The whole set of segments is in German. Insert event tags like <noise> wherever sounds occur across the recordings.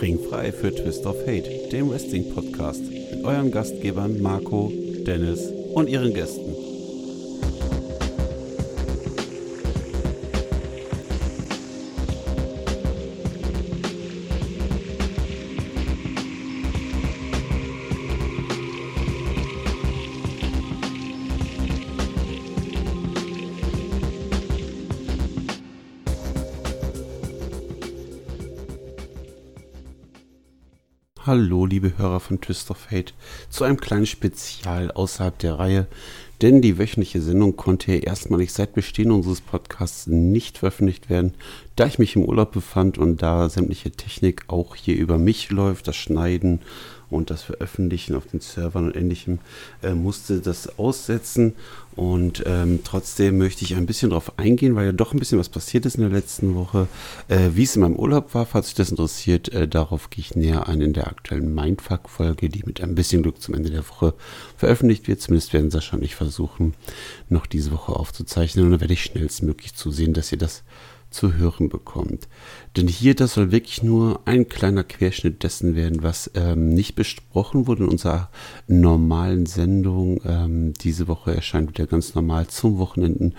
Ringfrei für Twist of Hate, dem Wrestling-Podcast mit euren Gastgebern Marco, Dennis und ihren Gästen. Hallo, liebe Hörer von Twist of Fate, zu einem kleinen Spezial außerhalb der Reihe, denn die wöchentliche Sendung konnte erstmalig seit Bestehen unseres Podcasts nicht veröffentlicht werden, da ich mich im Urlaub befand und da sämtliche Technik auch hier über mich läuft, das Schneiden und das Veröffentlichen auf den Servern und ähnlichem, äh, musste das aussetzen. Und ähm, trotzdem möchte ich ein bisschen darauf eingehen, weil ja doch ein bisschen was passiert ist in der letzten Woche. Äh, wie es in meinem Urlaub war, falls euch das interessiert, äh, darauf gehe ich näher ein in der aktuellen Mindfuck-Folge, die mit ein bisschen Glück zum Ende der Woche veröffentlicht wird. Zumindest werden Sascha und ich versuchen, noch diese Woche aufzuzeichnen. Und dann werde ich schnellstmöglich zusehen, dass ihr das zu hören bekommt. Denn hier, das soll wirklich nur ein kleiner Querschnitt dessen werden, was ähm, nicht besprochen wurde in unserer normalen Sendung. Ähm, diese Woche erscheint wieder ganz normal zum Wochenenden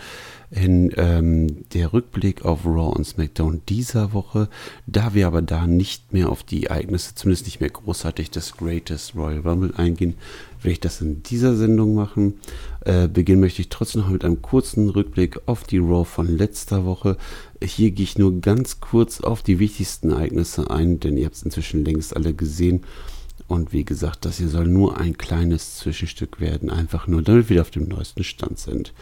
hin ähm, der Rückblick auf Raw und SmackDown dieser Woche. Da wir aber da nicht mehr auf die Ereignisse, zumindest nicht mehr großartig des Greatest Royal Rumble eingehen, werde ich das in dieser Sendung machen. Äh, beginnen möchte ich trotzdem noch mit einem kurzen Rückblick auf die Raw von letzter Woche. Hier gehe ich nur ganz kurz auf die wichtigsten Ereignisse ein, denn ihr habt es inzwischen längst alle gesehen. Und wie gesagt, das hier soll nur ein kleines Zwischenstück werden, einfach nur, damit wir auf dem neuesten Stand sind.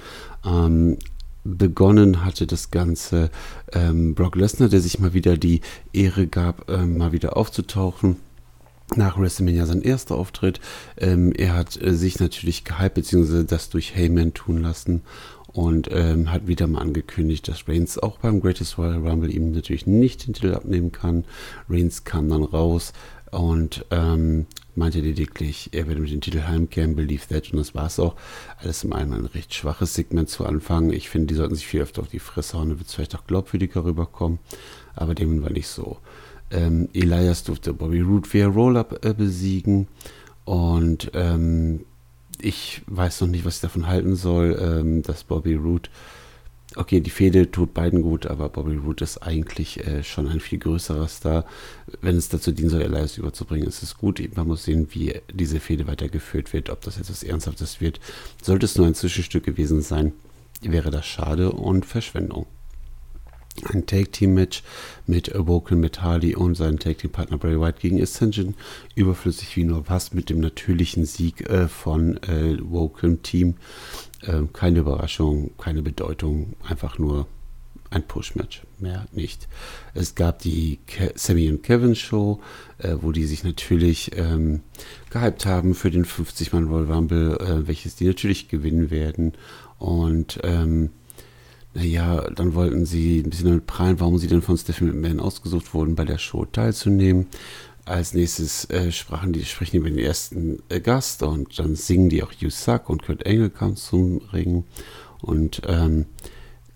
Ähm, begonnen hatte das Ganze ähm, Brock Lesnar, der sich mal wieder die Ehre gab, ähm, mal wieder aufzutauchen. Nach WrestleMania sein erster Auftritt. Ähm, er hat äh, sich natürlich gehypt, beziehungsweise das durch Heyman tun lassen und ähm, hat wieder mal angekündigt, dass Reigns auch beim Greatest Royal Rumble ihm natürlich nicht den Titel abnehmen kann. Reigns kam dann raus und ähm, meinte lediglich, er werde mit dem Titel heimkehren, believe that, und das war es auch. Alles im allem ein recht schwaches Segment zu Anfang. Ich finde, die sollten sich viel öfter auf die Fresse hauen, dann wird es vielleicht auch glaubwürdiger rüberkommen, aber dem war nicht so. Ähm, Elias durfte Bobby Roode via Roll-Up äh, besiegen und ähm, ich weiß noch nicht, was ich davon halten soll, ähm, dass Bobby Roode okay, die Fehde tut beiden gut, aber Bobby Roode ist eigentlich äh, schon ein viel größerer Star. Wenn es dazu dienen soll, Elias überzubringen, ist es gut. Man muss sehen, wie diese Fehde weitergeführt wird, ob das etwas Ernsthaftes wird. Sollte es nur ein Zwischenstück gewesen sein, wäre das schade und Verschwendung. Ein Tag-Team-Match mit Awoken, mit Hardy und seinem Tag-Team-Partner Bray White gegen Ascension. Überflüssig wie nur was mit dem natürlichen Sieg äh, von äh, Woken-Team. Äh, keine Überraschung, keine Bedeutung, einfach nur ein Push-Match, mehr nicht. Es gab die Ke Sammy und Kevin Show, äh, wo die sich natürlich ähm, gehypt haben für den 50-Mann Royal Rumble, äh, welches die natürlich gewinnen werden. Und ähm, naja, dann wollten sie ein bisschen damit prallen, warum sie denn von Stephanie McMahon ausgesucht wurden, bei der Show teilzunehmen. Als nächstes äh, sprachen die, sprechen die über den ersten äh, Gast und dann singen die auch You Suck und Kurt Engel kam zum Ring. Und ähm,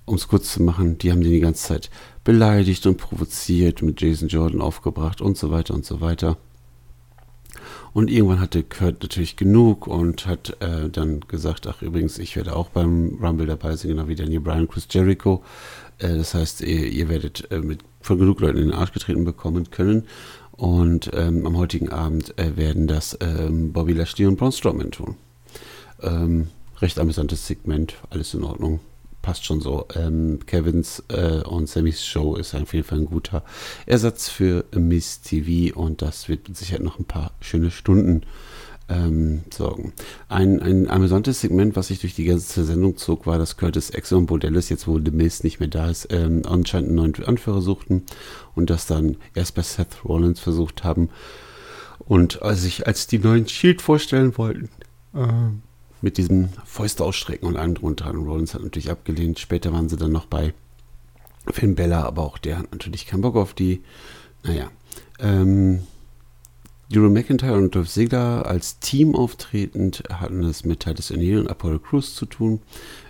um es kurz zu machen, die haben den die ganze Zeit beleidigt und provoziert, mit Jason Jordan aufgebracht und so weiter und so weiter. Und irgendwann hatte Kurt natürlich genug und hat äh, dann gesagt, ach übrigens, ich werde auch beim Rumble dabei sein, genau wie Daniel Bryan, Chris Jericho. Äh, das heißt, ihr, ihr werdet äh, mit, von genug Leuten in den Arsch getreten bekommen können. Und ähm, am heutigen Abend äh, werden das ähm, Bobby Lashley und Braun Strowman tun. Ähm, recht amüsantes Segment, alles in Ordnung. Passt schon so. Ähm, Kevins äh, und Sammys Show ist auf jeden Fall ein guter Ersatz für Miss TV und das wird Sicherheit noch ein paar schöne Stunden ähm, sorgen. Ein, ein amüsantes Segment, was sich durch die ganze Sendung zog, war, dass Curtis Axel und Bordellis, jetzt wo The Miz nicht mehr da ist, ähm, anscheinend einen neuen Anführer suchten und das dann erst bei Seth Rollins versucht haben. Und sich als die neuen Shield vorstellen wollten, äh, mit diesem Fäuste ausstrecken und allem drunter. Und Rollins hat natürlich abgelehnt. Später waren sie dann noch bei Finn Bella, aber auch der hat natürlich keinen Bock auf die. Naja, ähm, Drew McIntyre und Dolph Ziggler als Team auftretend hatten es mit Titus O'Neill und Apollo Crews zu tun.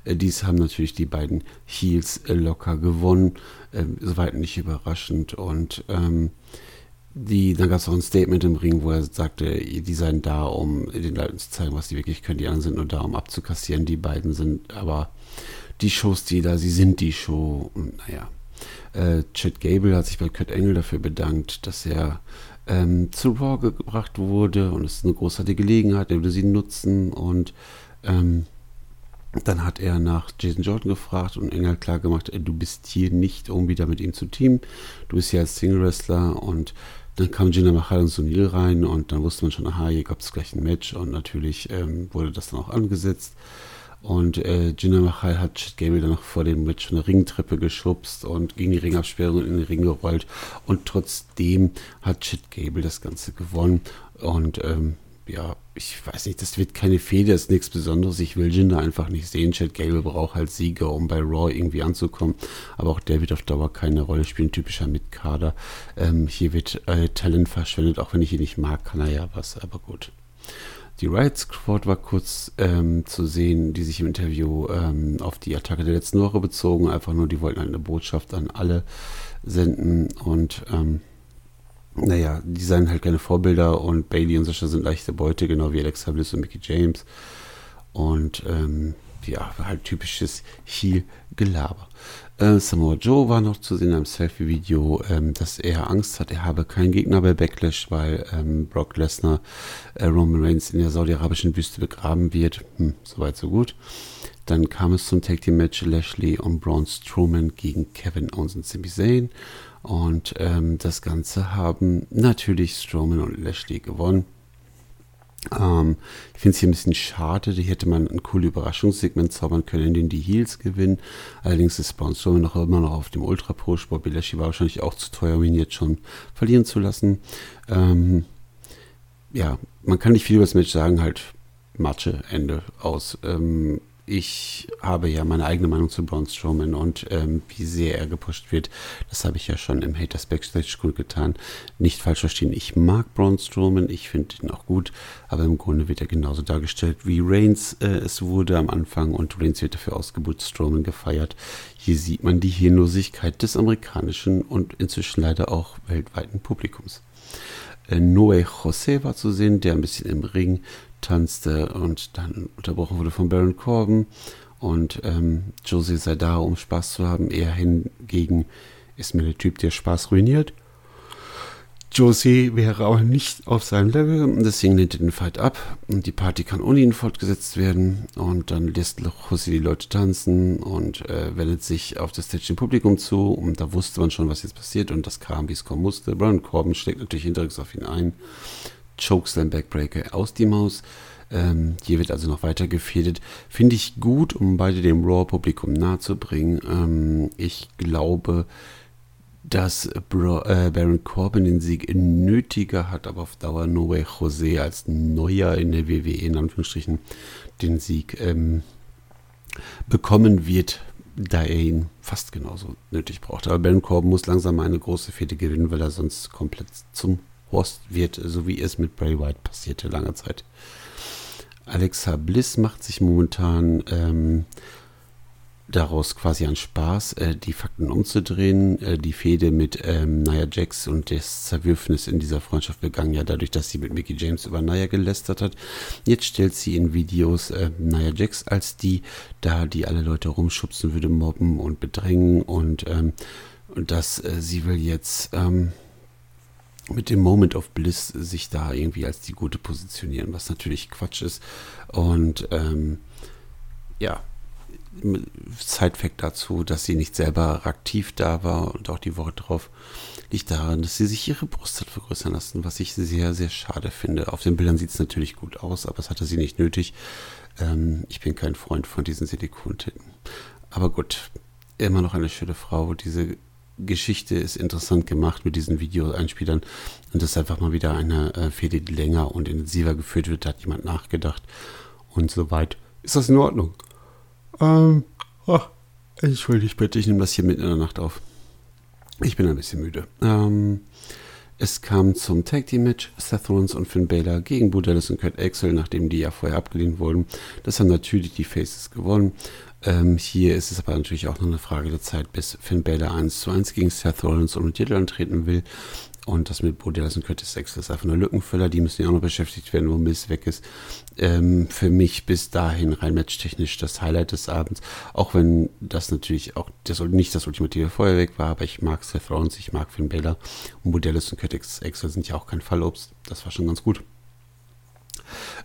Äh, dies haben natürlich die beiden Heels äh, locker gewonnen, äh, soweit nicht überraschend. Und ähm, die, dann gab es auch ein Statement im Ring, wo er sagte, die seien da, um den Leuten zu zeigen, was die wirklich können. Die anderen sind nur da, um abzukassieren. Die beiden sind aber die Shows, die da, sie sind die Show. Und naja, äh, Chad Gable hat sich bei Kurt Engel dafür bedankt, dass er ähm, zu Raw gebracht wurde und es ist eine großartige Gelegenheit, er würde sie nutzen und ähm, dann hat er nach Jason Jordan gefragt und Engel klar gemacht, du bist hier nicht, um wieder mit ihm zu teamen. Du bist hier als Single-Wrestler und dann kam Jinder Mahal und Sunil rein und dann wusste man schon, aha, hier gab es gleich ein Match und natürlich ähm, wurde das dann auch angesetzt. Und äh, Jinder Mahal hat Chad Gable dann noch vor dem Match von der Ringtreppe geschubst und gegen die Ringabsperrung in den Ring gerollt. Und trotzdem hat Chad Gable das Ganze gewonnen. Und ähm, ja, ich weiß nicht, das wird keine Fehde, ist nichts Besonderes. Ich will Jinder einfach nicht sehen. Chad Gable braucht halt Sieger, um bei Raw irgendwie anzukommen. Aber auch der wird auf Dauer keine Rolle spielen, typischer Mitkader. Ähm, hier wird äh, Talent verschwendet, auch wenn ich ihn nicht mag, kann er ja was, aber gut. Die Riot Squad war kurz ähm, zu sehen, die sich im Interview ähm, auf die Attacke der letzten Woche bezogen. Einfach nur, die wollten halt eine Botschaft an alle senden und ähm, naja, die seien halt keine Vorbilder und Bailey und Sascha sind leichte Beute, genau wie Alexa Bliss und Mickey James. Und ähm, ja, halt typisches Heel-Gelaber. Äh, Samoa Joe war noch zu sehen einem Selfie-Video, ähm, dass er Angst hat, er habe keinen Gegner bei Backlash, weil ähm, Brock Lesnar äh, Roman Reigns in der saudi-arabischen Wüste begraben wird. Hm, Soweit, so gut. Dann kam es zum Tag Team Match Lashley und Braun Strowman gegen Kevin Owens und Sami Zayn. Und ähm, das Ganze haben natürlich Strowman und Lashley gewonnen. Ähm, ich finde es hier ein bisschen schade, hier hätte man ein cooles Überraschungssegment zaubern können, in dem die Heels gewinnen. Allerdings ist Braun Strowman noch immer noch auf dem Ultra Pro Sport. Lashley war wahrscheinlich auch zu teuer, um ihn jetzt schon verlieren zu lassen. Ähm, ja, man kann nicht viel über das Match sagen, halt Matsche, Ende aus. Ähm, ich habe ja meine eigene Meinung zu Braun Strowman und ähm, wie sehr er gepusht wird. Das habe ich ja schon im Haters Backstage gut getan. Nicht falsch verstehen, ich mag Braun Strowman, ich finde ihn auch gut, aber im Grunde wird er genauso dargestellt, wie Reigns äh, es wurde am Anfang und Reigns wird dafür ausgebucht, Strowman gefeiert. Hier sieht man die Hirnlosigkeit des amerikanischen und inzwischen leider auch weltweiten Publikums. Äh, Noe Jose war zu sehen, der ein bisschen im Ring tanzte und dann unterbrochen wurde von Baron Corbin. Und ähm, Josie sei da, um Spaß zu haben. Er hingegen ist mir der Typ, der Spaß ruiniert. Josie wäre auch nicht auf seinem Level, deswegen lehnt er den Fight ab und die Party kann ohne ihn fortgesetzt werden und dann lässt Josie die Leute tanzen und äh, wendet sich auf das Stage dem Publikum zu und da wusste man schon, was jetzt passiert und das kam, wie es kommen musste. Baron Corbin schlägt natürlich hinterrücks auf ihn ein Chokeslam Backbreaker aus die Maus. Ähm, hier wird also noch weiter gefädet. Finde ich gut, um beide dem Raw-Publikum nahezubringen. Ähm, ich glaube, dass Bro, äh, Baron Corbin den Sieg nötiger hat, aber auf Dauer No Way Jose als Neuer in der WWE in Anführungsstrichen den Sieg ähm, bekommen wird, da er ihn fast genauso nötig braucht. Aber Baron Corbin muss langsam eine große Fehde gewinnen, weil er sonst komplett zum Horst wird, so wie es mit Bray White passierte lange Zeit. Alexa Bliss macht sich momentan ähm, daraus quasi einen Spaß, äh, die Fakten umzudrehen. Äh, die Fehde mit ähm, Nia Jax und das Zerwürfnis in dieser Freundschaft begann ja dadurch, dass sie mit Mickey James über Nia gelästert hat. Jetzt stellt sie in Videos äh, Nia Jax als die da, die alle Leute rumschubsen würde, mobben und bedrängen und, ähm, und dass äh, sie will jetzt ähm, mit dem Moment of Bliss sich da irgendwie als die Gute positionieren, was natürlich Quatsch ist. Und ähm, ja, Side-Fact dazu, dass sie nicht selber aktiv da war und auch die Woche drauf liegt daran, dass sie sich ihre Brust hat vergrößern lassen, was ich sehr, sehr schade finde. Auf den Bildern sieht es natürlich gut aus, aber es hatte sie nicht nötig. Ähm, ich bin kein Freund von diesen Silikontitten. Aber gut, immer noch eine schöne Frau. Diese Geschichte ist interessant gemacht mit diesen Videoeinspielern und das ist einfach mal wieder eine äh, Fehde, die länger und intensiver geführt wird. Da hat jemand nachgedacht und so weit. Ist das in Ordnung? Ähm, oh, entschuldigt bitte, ich nehme das hier mitten in der Nacht auf. Ich bin ein bisschen müde. Ähm, es kam zum Tag Team Match Seth Rollins und Finn Balor gegen Bo und Kurt Axel, nachdem die ja vorher abgelehnt wurden. Das haben natürlich die Faces gewonnen. Ähm, hier ist es aber natürlich auch noch eine Frage der Zeit, bis Finn Balor 1 zu 1 gegen Seth Rollins und Titel antreten will. Und das mit Bo Dallas und Curtis Axel ist einfach nur Lückenfüller. Die müssen ja auch noch beschäftigt werden, wo Miss weg ist. Ähm, für mich bis dahin rein matchtechnisch das Highlight des Abends. Auch wenn das natürlich auch das, nicht das ultimative Feuerwerk war, aber ich mag Seth Rollins, ich mag Finn Balor. Und Bo Dallas und Curtis Axel sind ja auch kein Fallobst. Das war schon ganz gut.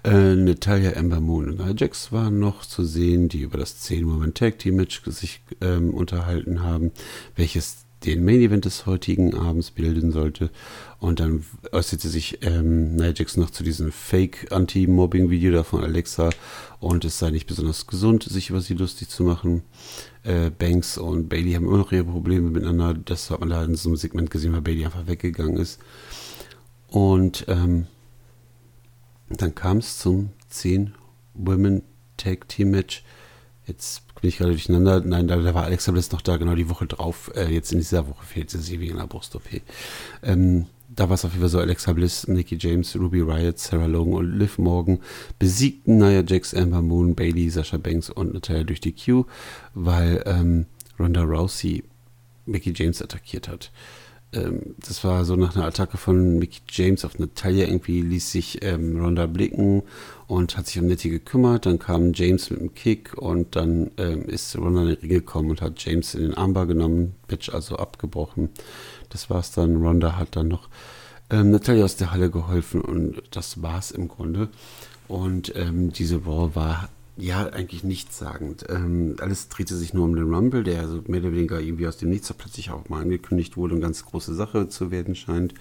Äh, Natalia Ember Moon und Nia Jax waren noch zu sehen, die über das 10-Moment Tag Team Match sich ähm, unterhalten haben, welches den Main Event des heutigen Abends bilden sollte. Und dann äußerte sich ähm, Nia Jax noch zu diesem Fake-Anti-Mobbing-Video da von Alexa und es sei nicht besonders gesund, sich über sie lustig zu machen. Äh, Banks und Bailey haben immer noch ihre Probleme miteinander. Das hat man da in so einem Segment gesehen, weil Bailey einfach weggegangen ist. Und ähm, dann kam es zum 10 Women Tag Team Match. Jetzt bin ich gerade durcheinander. Nein, da, da, war Alexa Bliss noch da, genau die Woche drauf. Äh, jetzt in dieser Woche fehlt sie wegen einer Brust-OP. Ähm, da war es auf jeden Fall so, Alexa Bliss, Nikki James, Ruby Riot, Sarah Logan und Liv Morgan besiegten Nia Jax, Amber Moon, Bailey, Sasha Banks und Natalia durch die Q, weil ähm, Ronda Rousey Mickey James attackiert hat ähm, das war so nach einer Attacke von Mickey James auf Natalia. Irgendwie ließ sich ähm, Ronda blicken und hat sich um Nettie gekümmert. Dann kam James mit einem Kick und dann ähm, ist Ronda in den Ring gekommen und hat James in den Armbar genommen, Bitch also abgebrochen. Das war's dann. Ronda hat dann noch ähm, Natalia aus der Halle geholfen und das war's im Grunde. Und ähm, diese Raw war ja, eigentlich nichtssagend. Ähm, alles drehte sich nur um den Rumble, der so mehr oder weniger irgendwie aus dem Nichts plötzlich auch mal angekündigt wurde und ganz große Sache zu werden scheint.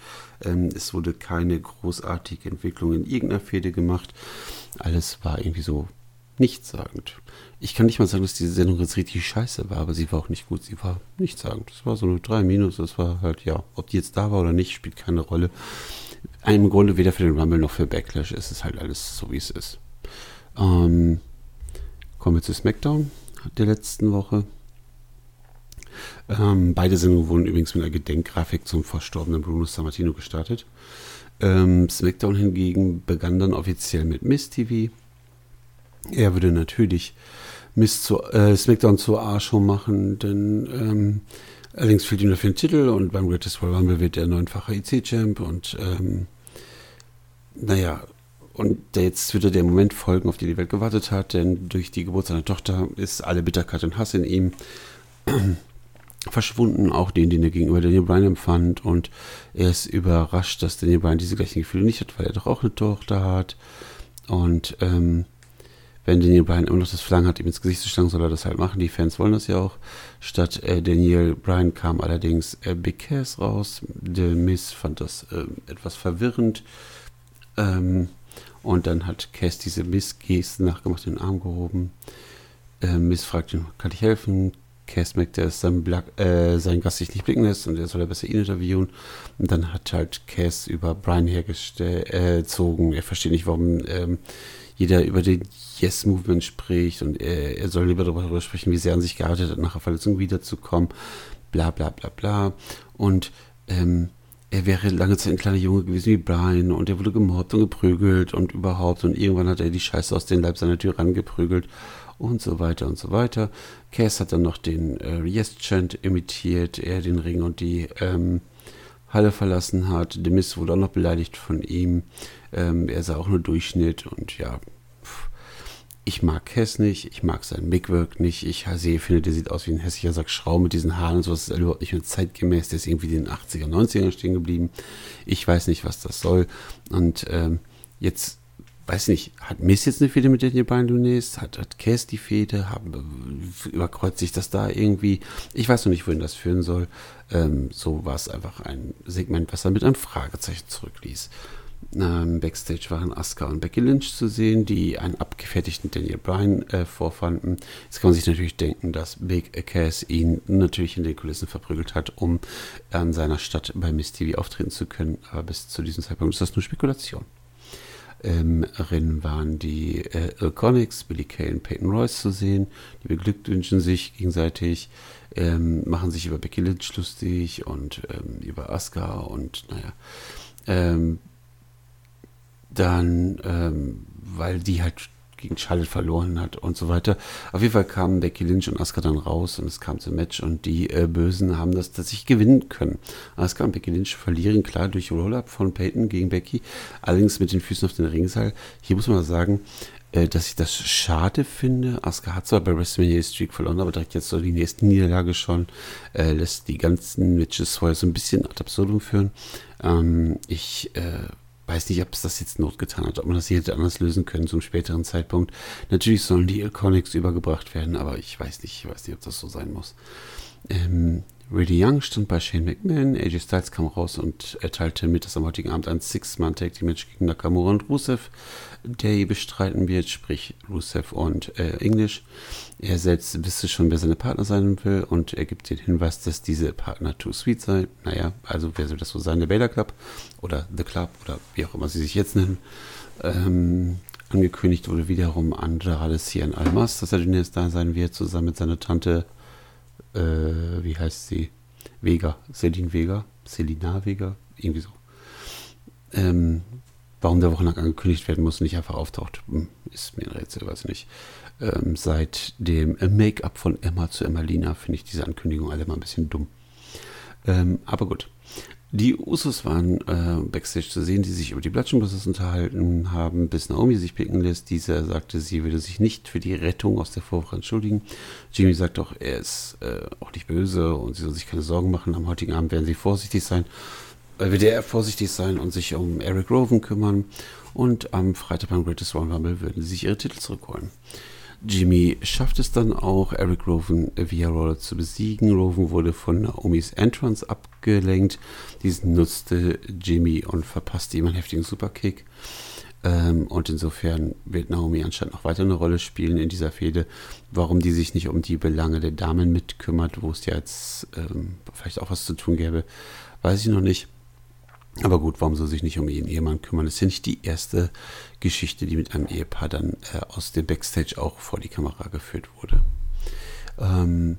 Ähm, es wurde keine großartige Entwicklung in irgendeiner Fehde gemacht. Alles war irgendwie so nichtssagend. Ich kann nicht mal sagen, dass diese Sendung jetzt richtig scheiße war, aber sie war auch nicht gut. Sie war nichtssagend. Das war so eine 3 Minus. Das war halt, ja, ob die jetzt da war oder nicht, spielt keine Rolle. Im Grunde weder für den Rumble noch für Backlash ist es halt alles so, wie es ist. Ähm, Kommen wir zu SmackDown der letzten Woche. Ähm, beide Sendungen wurden übrigens mit einer Gedenkgrafik zum verstorbenen Bruno Sammartino gestartet. Ähm, SmackDown hingegen begann dann offiziell mit Miss TV. Er würde natürlich Miss zu, äh, SmackDown zur A-Show machen, denn ähm, allerdings fehlt ihm dafür ein Titel und beim Greatest Royal Rumble wird er neunfacher IC-Champ und ähm, naja, und jetzt würde der Moment folgen, auf den die Welt gewartet hat, denn durch die Geburt seiner Tochter ist alle Bitterkeit und Hass in ihm <clears throat> verschwunden, auch den, den er gegenüber Daniel Bryan empfand. Und er ist überrascht, dass Daniel Bryan diese gleichen Gefühle nicht hat, weil er doch auch eine Tochter hat. Und ähm, wenn Daniel Bryan immer noch das Verlangen hat, ihm ins Gesicht zu schlagen, soll er das halt machen. Die Fans wollen das ja auch. Statt äh, Daniel Bryan kam allerdings äh, Big Cass raus. Der Miss fand das äh, etwas verwirrend. Ähm, und dann hat Cass diese Missgesten nachgemacht, den Arm gehoben. Äh, Miss fragt ihn, kann ich helfen? Cass merkt, dass sein, Black, äh, sein Gast sich nicht blicken lässt und er soll er besser ihn interviewen. Und dann hat halt Cass über Brian hergezogen. Äh, er versteht nicht, warum ähm, jeder über den Yes-Movement spricht und er, er, soll lieber darüber sprechen, wie sehr er an sich gearbeitet hat, nach der Verletzung wiederzukommen. Bla bla bla bla. Und ähm, er wäre lange Zeit ein kleiner Junge gewesen wie Brian und er wurde gemobbt und geprügelt und überhaupt und irgendwann hat er die Scheiße aus dem Leib seiner Tür rangeprügelt und so weiter und so weiter. Cass hat dann noch den äh, Yes-Chant imitiert, er den Ring und die ähm, Halle verlassen hat. Demis wurde auch noch beleidigt von ihm. Ähm, er sah auch nur Durchschnitt und ja, ich mag Cass nicht, ich mag sein Mickwork nicht. Ich sehe, finde, der sieht aus wie ein hässlicher Sack Schrau mit diesen Haaren und sowas. ist überhaupt nicht mehr zeitgemäß. Der ist irgendwie in den 80er, 90ern stehen geblieben. Ich weiß nicht, was das soll. Und ähm, jetzt, weiß nicht, hat Miss jetzt eine Fehde mit Daniel Bryan Lunes? Hat, hat Cass die Fehde? Überkreuzt sich das da irgendwie? Ich weiß noch nicht, wohin das führen soll. Ähm, so war es einfach ein Segment, was er mit einem Fragezeichen zurückließ. Ähm, Backstage waren Asuka und Becky Lynch zu sehen, die einen abgefertigten Daniel Bryan äh, vorfanden. Jetzt kann man sich natürlich denken, dass Big Cass ihn natürlich in den Kulissen verprügelt hat, um an seiner Stadt bei Miss TV auftreten zu können. Aber bis zu diesem Zeitpunkt ist das nur Spekulation. Ähm, Rennen waren die äh, Iconics, Billy Kay und Peyton Royce zu sehen. Die beglückwünschen sich gegenseitig, ähm, machen sich über Becky Lynch lustig und ähm, über Asuka und naja. Ähm, dann, ähm, weil die halt gegen Charlotte verloren hat und so weiter. Auf jeden Fall kamen Becky Lynch und Asuka dann raus und es kam zum Match und die äh, Bösen haben das tatsächlich gewinnen können. Asuka und Becky Lynch verlieren klar durch Roll-Up von Peyton gegen Becky, allerdings mit den Füßen auf den Ringseil. Hier muss man sagen, äh, dass ich das schade finde. Asuka hat zwar bei WrestleMania Streak verloren, aber direkt jetzt so die nächste Niederlage schon, äh, lässt die ganzen Matches vorher so ein bisschen ad absurdum führen. Ähm, ich äh, weiß nicht, ob es das jetzt Not getan hat, ob man das hier hätte anders lösen können zum späteren Zeitpunkt. Natürlich sollen die Iconics übergebracht werden, aber ich weiß nicht, ich weiß nicht, ob das so sein muss. Ähm, Reddy Young stand bei Shane McMahon, AJ Styles kam raus und erteilte mit, dass am heutigen Abend ein Six-Man-Tag-Team-Match gegen Nakamura und Rusev der hier bestreiten wird, sprich Rusev und äh, English. Er selbst wisse schon, wer seine Partner sein will und er gibt den Hinweis, dass diese Partner too sweet sei. Naja, also wer soll das so sein? Der Baylor Club oder The Club oder wie auch immer sie sich jetzt nennen. Ähm, angekündigt wurde wiederum Andrade Cien Almas, dass er demnächst da sein wird, zusammen mit seiner Tante, äh, wie heißt sie? Vega, Celine Vega, Selina Vega, irgendwie so. Ähm, warum der wochenlang angekündigt werden muss und nicht einfach auftaucht, hm, ist mir ein Rätsel, weiß nicht. Ähm, seit dem Make-up von Emma zu Emmalina finde ich diese Ankündigung alle mal ein bisschen dumm. Ähm, aber gut. Die Usos waren äh, backstage zu sehen, die sich über die Bloodshot unterhalten haben, bis Naomi sich picken lässt. Dieser sagte, sie würde sich nicht für die Rettung aus der Vorwoche entschuldigen. Jimmy sagt auch, er ist äh, auch nicht böse und sie soll sich keine Sorgen machen. Am heutigen Abend werden sie vorsichtig sein wird er vorsichtig sein und sich um Eric Roven kümmern. Und am Freitag beim Greatest Royal Rumble würden sie sich ihre Titel zurückholen. Jimmy schafft es dann auch, Eric Roven via Roller zu besiegen. Roven wurde von Naomis Entrance abgelenkt. Diesen nutzte Jimmy und verpasste ihm einen heftigen Superkick. Ähm, und insofern wird Naomi anscheinend noch weiter eine Rolle spielen in dieser Fehde. Warum die sich nicht um die Belange der Damen mitkümmert, wo es ja jetzt ähm, vielleicht auch was zu tun gäbe, weiß ich noch nicht. Aber gut, warum soll sich nicht um ihren Ehemann kümmern? Das ist ja nicht die erste Geschichte, die mit einem Ehepaar dann äh, aus dem Backstage auch vor die Kamera geführt wurde. Ähm,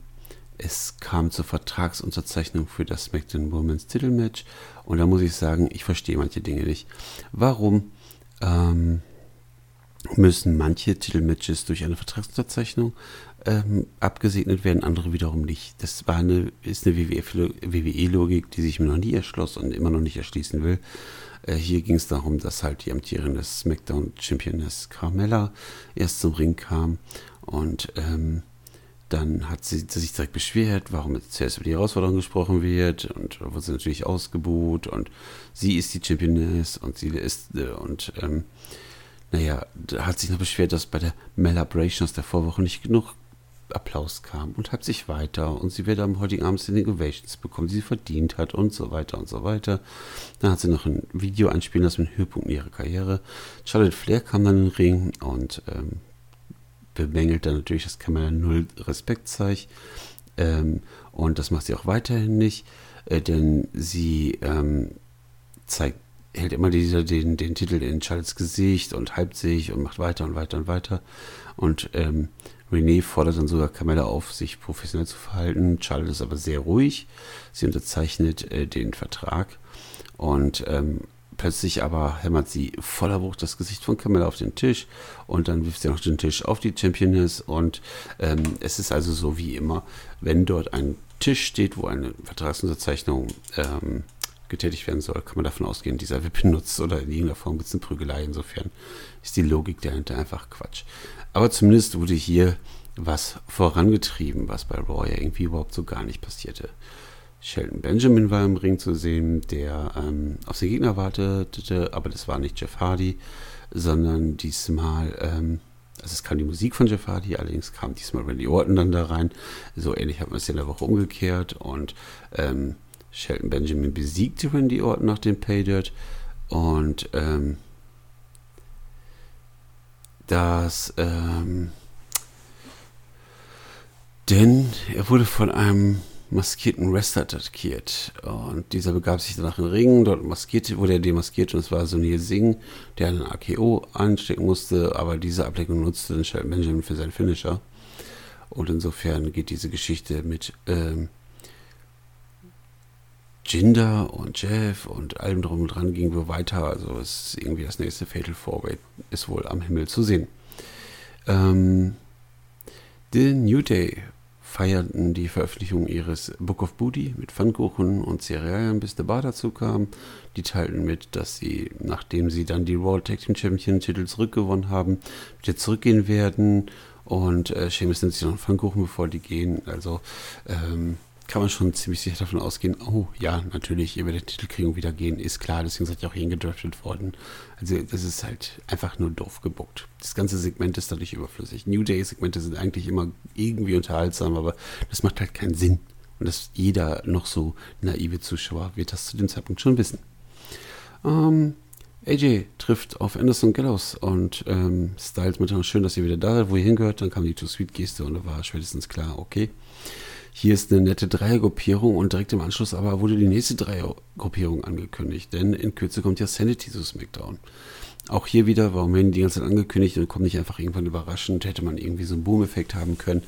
es kam zur Vertragsunterzeichnung für das SmackDown Women's Titelmatch und da muss ich sagen, ich verstehe manche Dinge nicht. Warum ähm, müssen manche Titelmatches durch eine Vertragsunterzeichnung ähm, abgesegnet werden, andere wiederum nicht. Das war eine, ist eine WWE-Logik, die sich mir noch nie erschloss und immer noch nicht erschließen will. Äh, hier ging es darum, dass halt die amtierende SmackDown-Championess Carmella erst zum Ring kam und ähm, dann hat sie sich direkt beschwert, warum jetzt zuerst über die Herausforderung gesprochen wird und wurde sie natürlich ausgebuht und sie ist die Championess und sie ist äh, und ähm, naja, hat sich noch beschwert, dass bei der Melabration aus der Vorwoche nicht genug Applaus kam und hat sich weiter und sie wird am heutigen Abend Standing Ovations bekommen, die sie verdient hat und so weiter und so weiter. Dann hat sie noch ein Video einspielen lassen mit Höhepunkt ihrer Karriere. Charlotte Flair kam dann in den Ring und ähm, bemängelt dann natürlich, dass Kamera null Respekt zeigt. Ähm, und das macht sie auch weiterhin nicht, äh, denn sie ähm, zeigt hält immer dieser, den, den Titel in Charles Gesicht und hypt sich und macht weiter und weiter und weiter. Und ähm, Renee fordert dann sogar Carmella auf, sich professionell zu verhalten. Charlotte ist aber sehr ruhig. Sie unterzeichnet äh, den Vertrag und ähm, plötzlich aber hämmert sie voller Wucht das Gesicht von Carmella auf den Tisch und dann wirft sie noch den Tisch auf die Championess und ähm, es ist also so wie immer, wenn dort ein Tisch steht, wo eine Vertragsunterzeichnung ähm, getätigt werden soll, kann man davon ausgehen, dieser wird benutzt oder in irgendeiner Form gibt es eine Prügelei. Insofern ist die Logik dahinter einfach Quatsch. Aber zumindest wurde hier was vorangetrieben, was bei Raw irgendwie überhaupt so gar nicht passierte. Shelton Benjamin war im Ring zu sehen, der ähm, auf den Gegner wartete, aber das war nicht Jeff Hardy, sondern diesmal, ähm, also es kam die Musik von Jeff Hardy, allerdings kam diesmal Randy Orton dann da rein. So ähnlich hat man es ja in der Woche umgekehrt und ähm, Shelton Benjamin besiegte Randy Orton nach dem Paydirt und ähm, das ähm, denn er wurde von einem maskierten Wrestler attackiert. Und dieser begab sich danach in den Ring, dort maskierte, wurde er demaskiert. Und es war Sunil Singh, der einen AKO anstecken musste, aber diese Ablenkung nutzte dann Benjamin für seinen Finisher. Und insofern geht diese Geschichte mit ähm, Jinder und Jeff und allem drum und dran ging wohl weiter. Also ist irgendwie das nächste Fatal Four Way ist wohl am Himmel zu sehen. Ähm, The New Day feierten die Veröffentlichung ihres Book of Booty mit Pfannkuchen und Cerealien, bis der Bar dazu kam. Die teilten mit, dass sie, nachdem sie dann die Raw Tag Team Champion Titel zurückgewonnen haben, wieder zurückgehen werden. Und äh, Sheamus nimmt sich noch einen Pfannkuchen, bevor die gehen. Also ähm, kann man schon ziemlich sicher davon ausgehen, oh ja, natürlich, über die Titelkriegen wieder gehen, ist klar, deswegen seid ihr auch hingedraftet worden. Also das ist halt einfach nur doof gebuckt. Das ganze Segment ist dadurch überflüssig. New Day-Segmente sind eigentlich immer irgendwie unterhaltsam, aber das macht halt keinen Sinn. Und dass jeder noch so naive Zuschauer wird das zu dem Zeitpunkt schon wissen. Ähm, AJ trifft auf Anderson Gallows und ähm, Styles mit schön, dass ihr wieder da seid, wo ihr hingehört. Dann kam die Too-Sweet-Geste und da war spätestens klar, okay. Hier ist eine nette Dreiergruppierung und direkt im Anschluss aber wurde die nächste Dreiergruppierung angekündigt, denn in Kürze kommt ja Sanity zu SmackDown. Auch hier wieder, warum werden die ganze Zeit angekündigt und kommt nicht einfach irgendwann überraschend, hätte man irgendwie so einen Boom-Effekt haben können.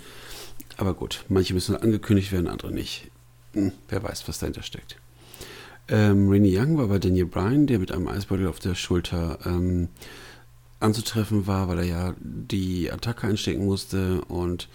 Aber gut, manche müssen angekündigt werden, andere nicht. Hm, wer weiß, was dahinter steckt. Ähm, Renee Young war bei Daniel Bryan, der mit einem Eisbeutel auf der Schulter ähm, anzutreffen war, weil er ja die Attacke einstecken musste und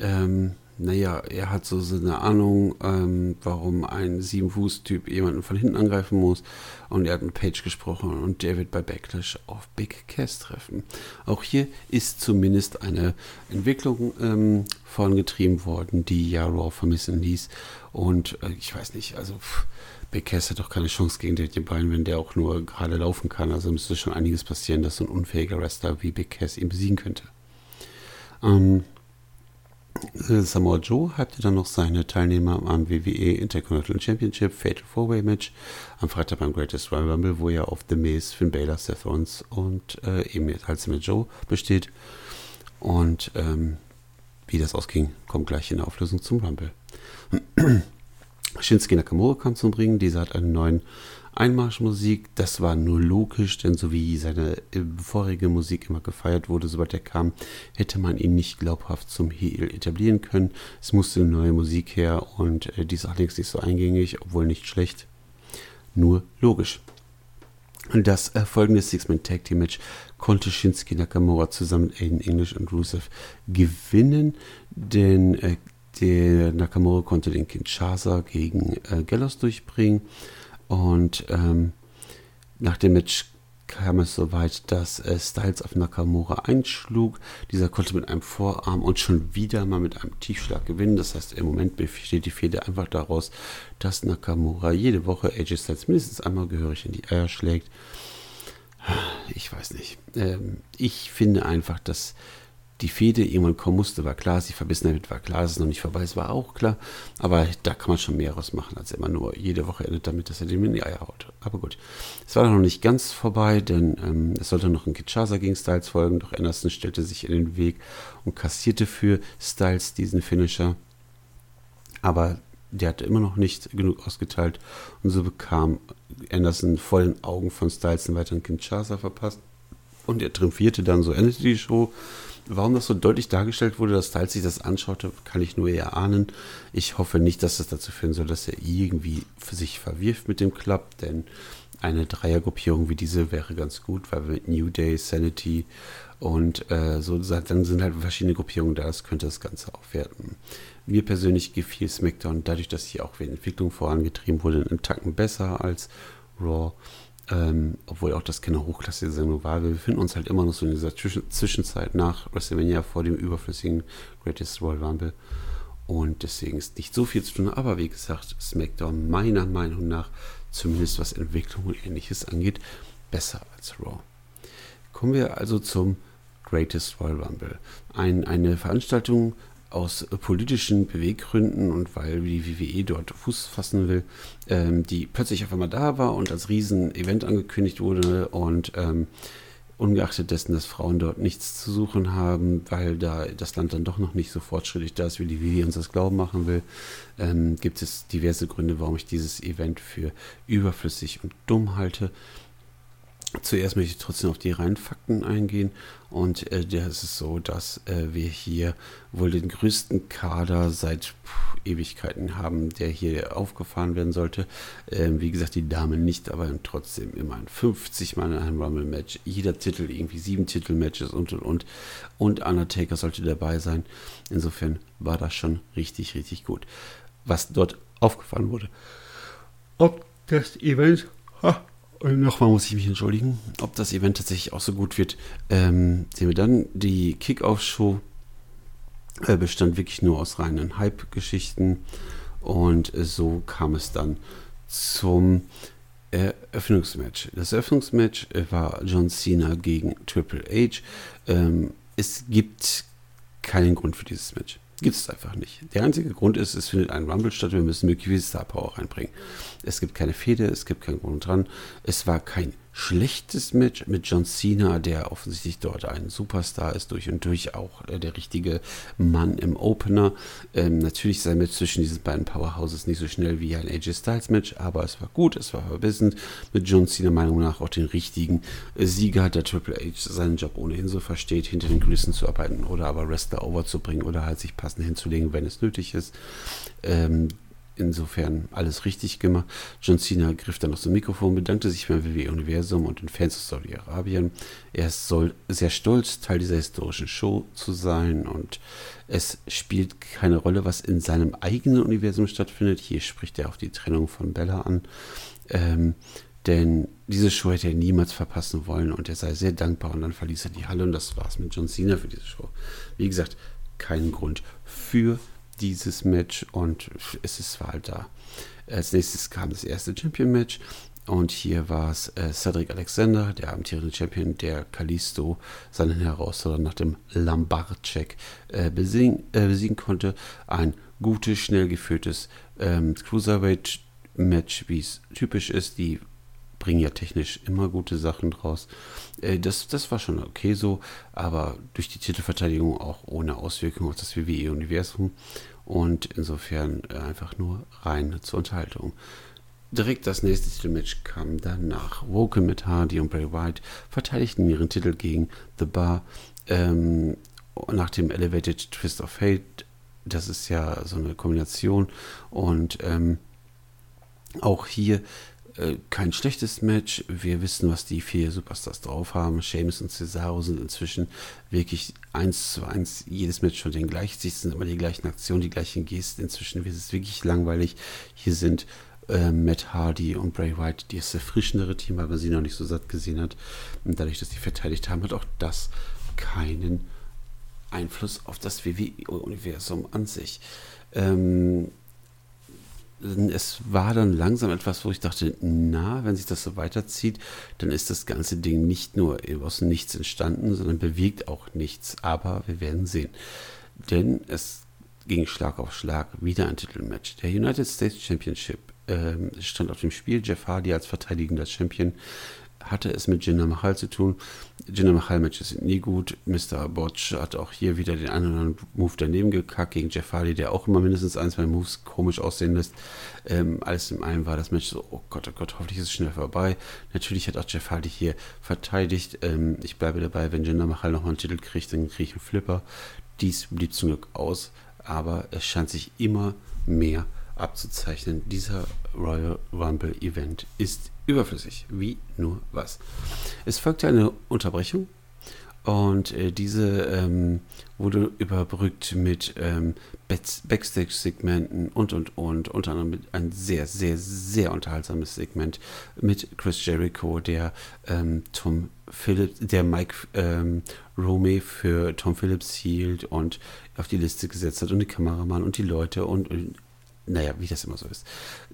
ähm, naja, er hat so eine Ahnung, ähm, warum ein Sieben-Fuß-Typ jemanden von hinten angreifen muss. Und er hat mit Page gesprochen und der wird bei Backlash auf Big Cass treffen. Auch hier ist zumindest eine Entwicklung ähm, vorangetrieben worden, die ja Raw vermissen ließ. Und äh, ich weiß nicht, also pff, Big Cass hat doch keine Chance gegen Daniel Bryan, wenn der auch nur gerade laufen kann. Also müsste schon einiges passieren, dass so ein unfähiger Wrestler wie Big Cass ihn besiegen könnte. Ähm, äh, Samoa Joe hatte dann noch seine Teilnehmer am WWE Intercontinental Championship Fatal Four Way Match am Freitag beim Greatest Royal Rumble, wo er auf The Maze, Finn Balor, Seth Rollins und äh, eben halt Samoa Joe besteht. Und ähm, wie das ausging, kommt gleich in der Auflösung zum Rumble. <clears throat> Shinsuke Nakamura kam zum Ring. Dieser hat einen neuen Einmarschmusik, das war nur logisch, denn so wie seine äh, vorige Musik immer gefeiert wurde, sobald er kam, hätte man ihn nicht glaubhaft zum Heel etablieren können. Es musste eine neue Musik her und äh, die ist allerdings nicht so eingängig, obwohl nicht schlecht, nur logisch. Das äh, folgende Six-Man Tag Team Match konnte Shinsuke Nakamura zusammen mit Aiden English und Rusev gewinnen, denn äh, der Nakamura konnte den Kinshasa gegen äh, Gallows durchbringen. Und ähm, nach dem Match kam es so weit, dass äh, Styles auf Nakamura einschlug. Dieser konnte mit einem Vorarm und schon wieder mal mit einem Tiefschlag gewinnen. Das heißt, im Moment besteht die Fehde einfach daraus, dass Nakamura jede Woche AJ Styles mindestens einmal gehörig in die Eier schlägt. Ich weiß nicht. Ähm, ich finde einfach, dass die Fehde irgendwann kommen musste, war klar. Sie verbissen damit, war klar. Dass es noch nicht vorbei ist, war auch klar. Aber da kann man schon mehr machen, als immer nur jede Woche endet damit, dass er dem in die Eier haut. Aber gut. Es war noch nicht ganz vorbei, denn ähm, es sollte noch ein Kitschasa gegen Styles folgen. Doch Anderson stellte sich in den Weg und kassierte für Styles diesen Finisher. Aber der hatte immer noch nicht genug ausgeteilt. Und so bekam Anderson vor den Augen von Styles einen weiteren Kinshasa verpasst. Und er triumphierte dann, so endete die Show. Warum das so deutlich dargestellt wurde, dass Styles sich das anschaute, kann ich nur eher ahnen. Ich hoffe nicht, dass das dazu führen soll, dass er irgendwie für sich verwirft mit dem Club, denn eine Dreiergruppierung wie diese wäre ganz gut, weil wir New Day, Sanity und äh, so, dann sind halt verschiedene Gruppierungen da, das könnte das Ganze aufwerten. Mir persönlich gefiel SmackDown dadurch, dass hier auch die Entwicklung vorangetrieben wurde, einen Tacken besser als Raw. Ähm, obwohl auch das keine hochklassige Sendung war. Wir befinden uns halt immer noch so in dieser Zwischenzeit nach WrestleMania vor dem überflüssigen Greatest Royal Rumble. Und deswegen ist nicht so viel zu tun. Aber wie gesagt, SmackDown meiner Meinung nach, zumindest was Entwicklung und ähnliches angeht, besser als Raw. Kommen wir also zum Greatest Royal Rumble. Ein, eine Veranstaltung, aus politischen Beweggründen und weil die WWE dort Fuß fassen will, ähm, die plötzlich auf einmal da war und als Riesen-Event angekündigt wurde und ähm, ungeachtet dessen, dass Frauen dort nichts zu suchen haben, weil da das Land dann doch noch nicht so fortschrittlich da ist, wie die WWE uns das glauben machen will, ähm, gibt es diverse Gründe, warum ich dieses Event für überflüssig und dumm halte. Zuerst möchte ich trotzdem auf die reinen Fakten eingehen. Und äh, da ist es so, dass äh, wir hier wohl den größten Kader seit pff, Ewigkeiten haben, der hier aufgefahren werden sollte. Ähm, wie gesagt, die Damen nicht, aber trotzdem immerhin 50 Mal in einem Rumble-Match. Jeder Titel, irgendwie sieben Titel-Matches und und und. Und Undertaker sollte dabei sein. Insofern war das schon richtig, richtig gut, was dort aufgefahren wurde. Ob das Event. Ha, nochmal muss ich mich entschuldigen, ob das Event tatsächlich auch so gut wird. Ähm, sehen wir dann. Die Kick-Off-Show äh, bestand wirklich nur aus reinen Hype-Geschichten. Und äh, so kam es dann zum Eröffnungsmatch. Das Eröffnungsmatch äh, war John Cena gegen Triple H. Ähm, es gibt keinen Grund für dieses Match. Gibt es einfach nicht. Der einzige Grund ist, es findet ein Rumble statt, wir müssen möglichst viel Star Power reinbringen. Es gibt keine Fehde, es gibt keinen Grund dran. Es war kein schlechtes Match mit John Cena, der offensichtlich dort ein Superstar ist, durch und durch auch äh, der richtige Mann im Opener. Ähm, natürlich sein Match zwischen diesen beiden Powerhouses nicht so schnell wie ein AJ Styles Match, aber es war gut, es war verbissend. Mit John Cena Meinung nach auch den richtigen äh, Sieger, der Triple H seinen Job ohnehin so versteht, hinter den Kulissen zu arbeiten oder aber Wrestler overzubringen oder halt sich passend hinzulegen, wenn es nötig ist. Ähm, Insofern alles richtig gemacht. John Cena griff dann auf das Mikrofon, bedankte sich beim WWE-Universum und den Fans aus Saudi-Arabien. Er ist sehr stolz, Teil dieser historischen Show zu sein und es spielt keine Rolle, was in seinem eigenen Universum stattfindet. Hier spricht er auf die Trennung von Bella an. Ähm, denn diese Show hätte er niemals verpassen wollen und er sei sehr dankbar und dann verließ er die Halle und das war's mit John Cena für diese Show. Wie gesagt, kein Grund für dieses Match und es ist halt da. Als nächstes kam das erste Champion-Match und hier war es äh, Cedric Alexander, der amtierende Champion, der Kalisto seinen Herausforderer nach dem Lombard-Check äh, besiegen, äh, besiegen, konnte. Ein gutes, schnell geführtes ähm, Cruiserweight-Match, wie es typisch ist. Die bringen ja technisch immer gute Sachen draus. Äh, das, das war schon okay so, aber durch die Titelverteidigung auch ohne Auswirkungen auf das WWE-Universum und insofern äh, einfach nur rein zur Unterhaltung. Direkt das nächste Titelmatch kam danach. Woken mit Hardy und Bray White verteidigten ihren Titel gegen The Bar ähm, nach dem Elevated Twist of Fate. Das ist ja so eine Kombination und ähm, auch hier kein schlechtes Match. Wir wissen, was die vier Superstars drauf haben. Seamus und Cesaro sind inzwischen wirklich eins zu eins jedes Match schon den gleichen. Es sind immer die gleichen Aktionen, die gleichen Gesten. Inzwischen wird es wirklich langweilig. Hier sind äh, Matt Hardy und Bray die das erfrischendere Team, weil man sie noch nicht so satt gesehen hat. Und dadurch, dass die verteidigt haben, hat auch das keinen Einfluss auf das WWE-Universum an sich. Ähm, es war dann langsam etwas, wo ich dachte, na, wenn sich das so weiterzieht, dann ist das ganze Ding nicht nur aus nichts entstanden, sondern bewegt auch nichts. Aber wir werden sehen. Denn es ging Schlag auf Schlag wieder ein Titelmatch. Der United States Championship äh, stand auf dem Spiel. Jeff Hardy als verteidigender Champion hatte es mit Jinder Mahal zu tun. Jinder Matches sind nie gut. Mr. Botch hat auch hier wieder den einen oder anderen Move daneben gekackt gegen Jeff Hardy, der auch immer mindestens ein, zwei Moves komisch aussehen lässt. Ähm, alles in allem war das Match so, oh Gott, oh Gott, hoffentlich ist es schnell vorbei. Natürlich hat auch Jeff Hardy hier verteidigt. Ähm, ich bleibe dabei, wenn Jinder Mahal nochmal einen Titel kriegt, dann kriege ich einen Flipper. Dies blieb zum Glück aus, aber es scheint sich immer mehr abzuzeichnen. Dieser Royal Rumble Event ist überflüssig, wie nur was. Es folgte eine Unterbrechung und äh, diese ähm, wurde überbrückt mit ähm, Backstage-Segmenten und und und. Unter anderem mit ein sehr, sehr, sehr unterhaltsames Segment mit Chris Jericho, der ähm, Tom Phillips, der Mike ähm, Rome für Tom Phillips hielt und auf die Liste gesetzt hat und die Kameramann und die Leute und, und naja, wie das immer so ist.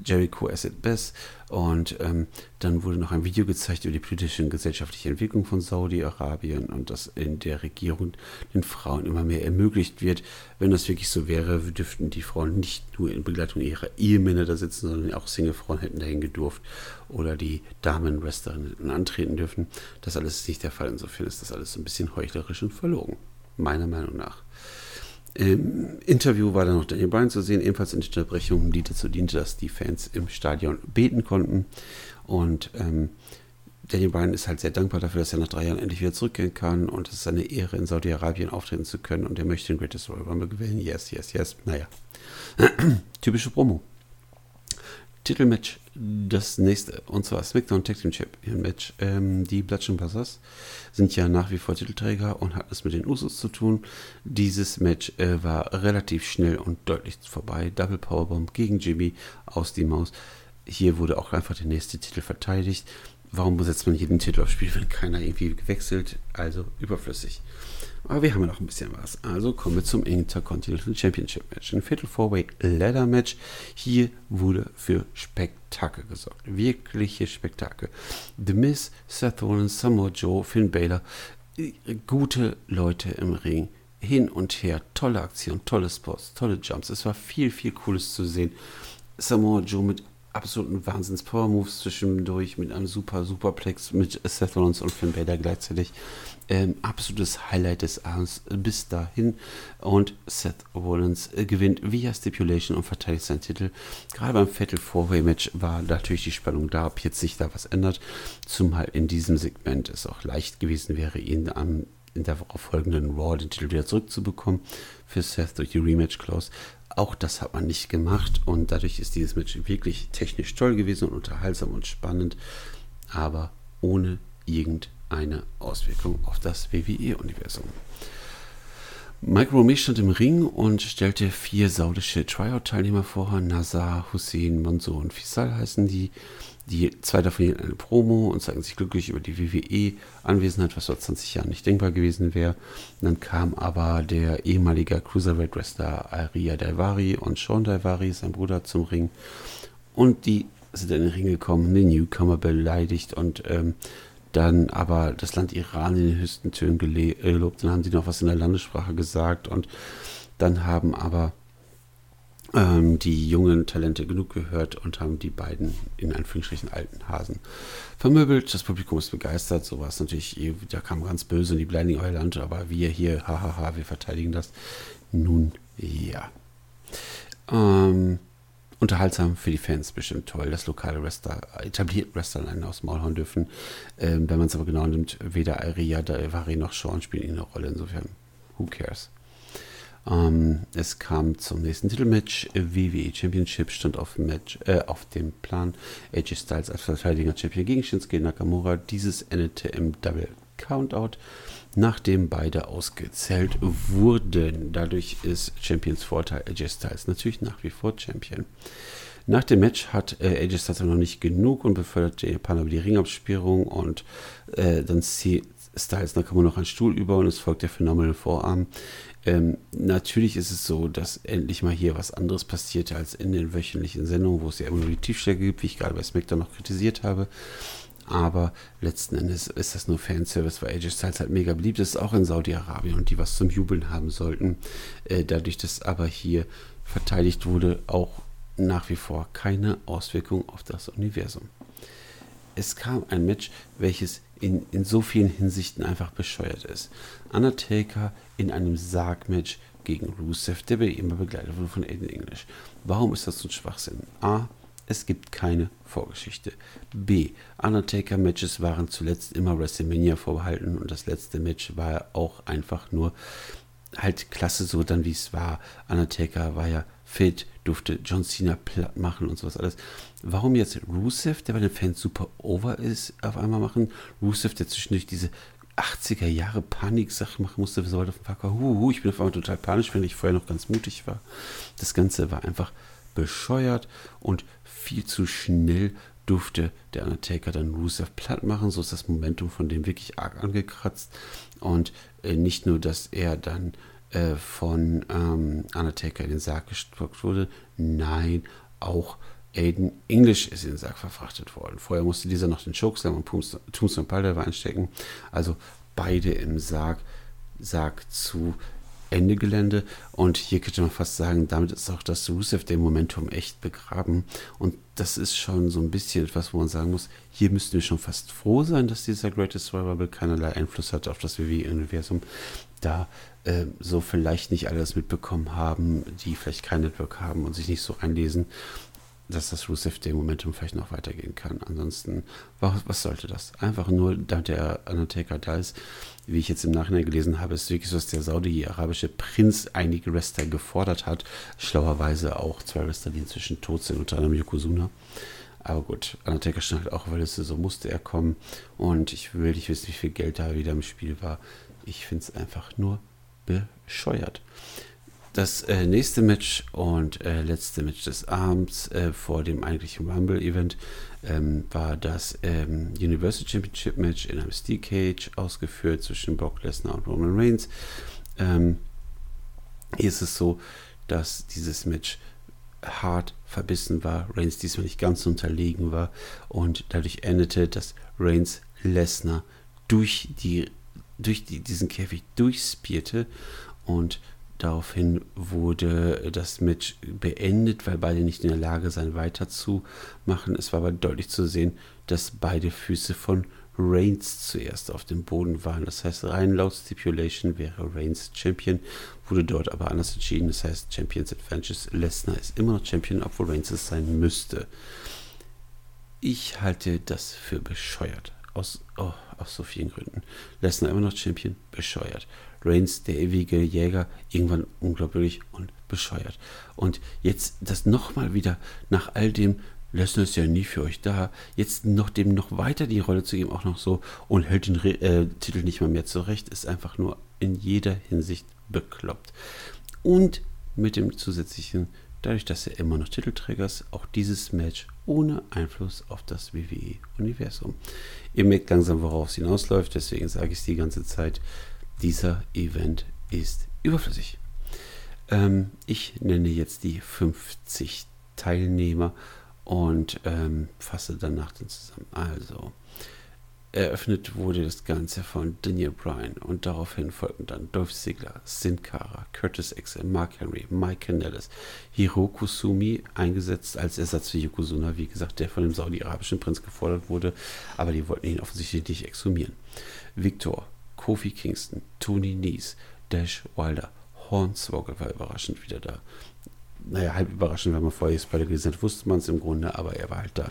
Jericho as it best. Und ähm, dann wurde noch ein Video gezeigt über die politische und gesellschaftliche Entwicklung von Saudi-Arabien und dass in der Regierung den Frauen immer mehr ermöglicht wird. Wenn das wirklich so wäre, dürften die Frauen nicht nur in Begleitung ihrer Ehemänner da sitzen, sondern auch Single-Frauen hätten dahin gedurft oder die Damen-Wrestlerinnen antreten dürfen. Das alles ist nicht der Fall. Insofern ist das alles so ein bisschen heuchlerisch und verlogen. Meiner Meinung nach. Im Interview war dann noch Daniel Bryan zu sehen, ebenfalls in Unterbrechung, die dazu diente, dass die Fans im Stadion beten konnten. Und ähm, Daniel Bryan ist halt sehr dankbar dafür, dass er nach drei Jahren endlich wieder zurückgehen kann und es ist eine Ehre, in Saudi-Arabien auftreten zu können und er möchte den Greatest Royal Rumble gewinnen. Yes, yes, yes. Naja. <clears throat> Typische Promo. Titelmatch, das nächste, und zwar SmackDown Tag Team Champion Match. Ähm, die Bludgeon Brothers sind ja nach wie vor Titelträger und hat es mit den Usos zu tun. Dieses Match äh, war relativ schnell und deutlich vorbei. Double Powerbomb gegen Jimmy aus die Maus. Hier wurde auch einfach der nächste Titel verteidigt. Warum setzt man jeden Titel aufs Spiel, wenn keiner irgendwie gewechselt? Also überflüssig. Aber wir haben ja noch ein bisschen was. Also kommen wir zum Intercontinental Championship Match. Ein Fatal Four-Way Ladder Match. Hier wurde für Spektakel gesorgt. Wirkliche Spektakel. The Miz, Seth Rollins, Samoa Joe, Finn Balor. Gute Leute im Ring. Hin und her. Tolle Aktion, tolle Spots, tolle Jumps. Es war viel, viel Cooles zu sehen. Samoa Joe mit absoluten Wahnsinns-Power-Moves zwischendurch mit einem super Superplex mit Seth Rollins und Finn Balor gleichzeitig. Ähm, absolutes Highlight des Abends bis dahin. Und Seth Rollins äh, gewinnt via Stipulation und verteidigt seinen Titel. Gerade beim Fatal Four-Way Match war natürlich die Spannung da, ob jetzt sich da was ändert. Zumal in diesem Segment es auch leicht gewesen wäre, ihn am in der folgenden Raw den Titel wieder zurückzubekommen für Seth durch die Rematch-Clause. Auch das hat man nicht gemacht und dadurch ist dieses Match wirklich technisch toll gewesen und unterhaltsam und spannend, aber ohne irgendeine Auswirkung auf das WWE-Universum. Mike Romay stand im Ring und stellte vier saudische Tryout-Teilnehmer vor. Nazar, Hussein, Mansour und Fisal heißen die. Die zwei davon hielten eine Promo und zeigten sich glücklich über die WWE-Anwesenheit, was vor 20 Jahren nicht denkbar gewesen wäre. Dann kam aber der ehemalige Cruiserweight-Wrestler Aria Daivari und Sean Daivari, sein Bruder, zum Ring. Und die sind in den Ring gekommen, den Newcomer beleidigt und ähm, dann aber das Land Iran in den höchsten Tönen gelobt. Dann haben sie noch was in der Landessprache gesagt und dann haben aber ähm, die jungen Talente genug gehört und haben die beiden in Anführungsstrichen alten Hasen vermöbelt. Das Publikum ist begeistert. So war es natürlich, da kam ganz böse in die Blinding Euland, aber wir hier, hahaha, wir verteidigen das. Nun ja. Ähm, unterhaltsam für die Fans bestimmt toll, dass lokale Wrestler, etablierte Wrestler einen aus Maulhorn dürfen. Ähm, wenn man es aber genau nimmt, weder Aria, Vari noch Sean spielen eine Rolle. Insofern, who cares? Ähm, es kam zum nächsten Titelmatch. WWE Championship stand auf, Match, äh, auf dem Plan. AJ Styles als Verteidiger Champion gegen Shinsuke Nakamura. Dieses endete im Double Countout, nachdem beide ausgezählt wurden. Dadurch ist Champions Vorteil AJ Styles natürlich nach wie vor Champion. Nach dem Match hat äh, AJ Styles noch nicht genug und befördert den Japaner über die Ringabsperrung und äh, dann zieht Styles Nakamura noch einen Stuhl über und es folgt der phänomenale Vorarm. Ähm, natürlich ist es so, dass endlich mal hier was anderes passierte als in den wöchentlichen Sendungen, wo es ja immer nur die Tiefstärke gibt, wie ich gerade bei SmackDown noch kritisiert habe. Aber letzten Endes ist das nur Fanservice, weil AJ Styles halt mega beliebt ist, auch in Saudi-Arabien und die was zum Jubeln haben sollten. Äh, dadurch, dass aber hier verteidigt wurde, auch nach wie vor keine Auswirkung auf das Universum. Es kam ein Match, welches in, in so vielen Hinsichten einfach bescheuert ist. Undertaker in einem Sargmatch gegen Rusev, der immer begleitet wurde von Aiden English. Warum ist das so ein Schwachsinn? A. Es gibt keine Vorgeschichte. B. Undertaker-Matches waren zuletzt immer WrestleMania vorbehalten und das letzte Match war auch einfach nur halt klasse, so dann wie es war. Undertaker war ja fit, durfte John Cena platt machen und sowas alles. Warum jetzt Rusev, der bei den Fans super over ist, auf einmal machen? Rusev, der zwischendurch diese 80er Jahre Panik-Sache machen musste, so auf dem Parker, huhu, ich bin auf einmal total panisch, wenn ich vorher noch ganz mutig war. Das Ganze war einfach bescheuert und viel zu schnell durfte der Undertaker dann Rusev platt machen. So ist das Momentum von dem wirklich arg angekratzt. Und äh, nicht nur, dass er dann äh, von ähm, Undertaker in den Sarg gestockt wurde, nein, auch Aiden English ist in den Sarg verfrachtet worden. Vorher musste dieser noch den Chokeslam und Tombstone Piledriver einstecken. Also beide im Sarg, Sarg zu Ende Gelände. Und hier könnte man fast sagen, damit ist auch das Rusev dem Momentum echt begraben. Und das ist schon so ein bisschen etwas, wo man sagen muss, hier müssten wir schon fast froh sein, dass dieser Greatest Survival keinerlei Einfluss hat auf das WWE-Universum. Da äh, so vielleicht nicht alles mitbekommen haben, die vielleicht kein Network haben und sich nicht so einlesen dass das Rusev Day Momentum vielleicht noch weitergehen kann. Ansonsten, was, was sollte das? Einfach nur, da der Undertaker da ist, wie ich jetzt im Nachhinein gelesen habe, ist wirklich so, dass der saudi-arabische Prinz einige Wrestler gefordert hat. Schlauerweise auch zwei Wrestler, die inzwischen tot sind, unter anderem Yokozuna. Aber gut, Undertaker stand auch, weil es so musste er kommen. Und ich will nicht wissen, wie viel Geld da wieder im Spiel war. Ich finde es einfach nur bescheuert. Das äh, nächste Match und äh, letzte Match des Abends äh, vor dem eigentlichen Rumble-Event ähm, war das ähm, Universal Championship Match in einem Steel Cage ausgeführt zwischen Brock Lesnar und Roman Reigns. Ähm, hier ist es so, dass dieses Match hart verbissen war, Reigns diesmal nicht ganz unterlegen war und dadurch endete, dass Reigns Lesnar durch, die, durch die, diesen Käfig durchspierte und Daraufhin wurde das Match beendet, weil beide nicht in der Lage seien, weiterzumachen. Es war aber deutlich zu sehen, dass beide Füße von Reigns zuerst auf dem Boden waren. Das heißt, rein laut Stipulation wäre Reigns Champion, wurde dort aber anders entschieden. Das heißt, Champions Adventures Lesnar ist immer noch Champion, obwohl Reigns es sein müsste. Ich halte das für bescheuert. Aus, oh, aus so vielen Gründen. Lesnar immer noch Champion, bescheuert. Reigns, der ewige Jäger, irgendwann unglaublich und bescheuert. Und jetzt das nochmal wieder nach all dem, Lesnar ist ja nie für euch da, jetzt noch dem noch weiter die Rolle zu geben, auch noch so und hält den äh, Titel nicht mal mehr zurecht, ist einfach nur in jeder Hinsicht bekloppt. Und mit dem zusätzlichen, dadurch, dass er immer noch Titelträger ist, auch dieses Match ohne Einfluss auf das WWE-Universum. Ihr merkt langsam, worauf es hinausläuft, deswegen sage ich es die ganze Zeit dieser Event ist überflüssig. Ähm, ich nenne jetzt die 50 Teilnehmer und ähm, fasse danach dann zusammen. Also, eröffnet wurde das Ganze von Daniel Bryan und daraufhin folgten dann Dolph Ziggler, Sin Cara, Curtis Axel, Mark Henry, Mike Canellis, Hiroku Sumi, eingesetzt als Ersatz für Yokozuna, wie gesagt, der von dem saudi-arabischen Prinz gefordert wurde, aber die wollten ihn offensichtlich nicht exhumieren. Victor, Kofi Kingston, Tony Nies, Dash Wilder, Hornswoggle war überraschend wieder da. Naja, halb überraschend, wenn man vorher die Spider gesehen hat, wusste man es im Grunde, aber er war halt da.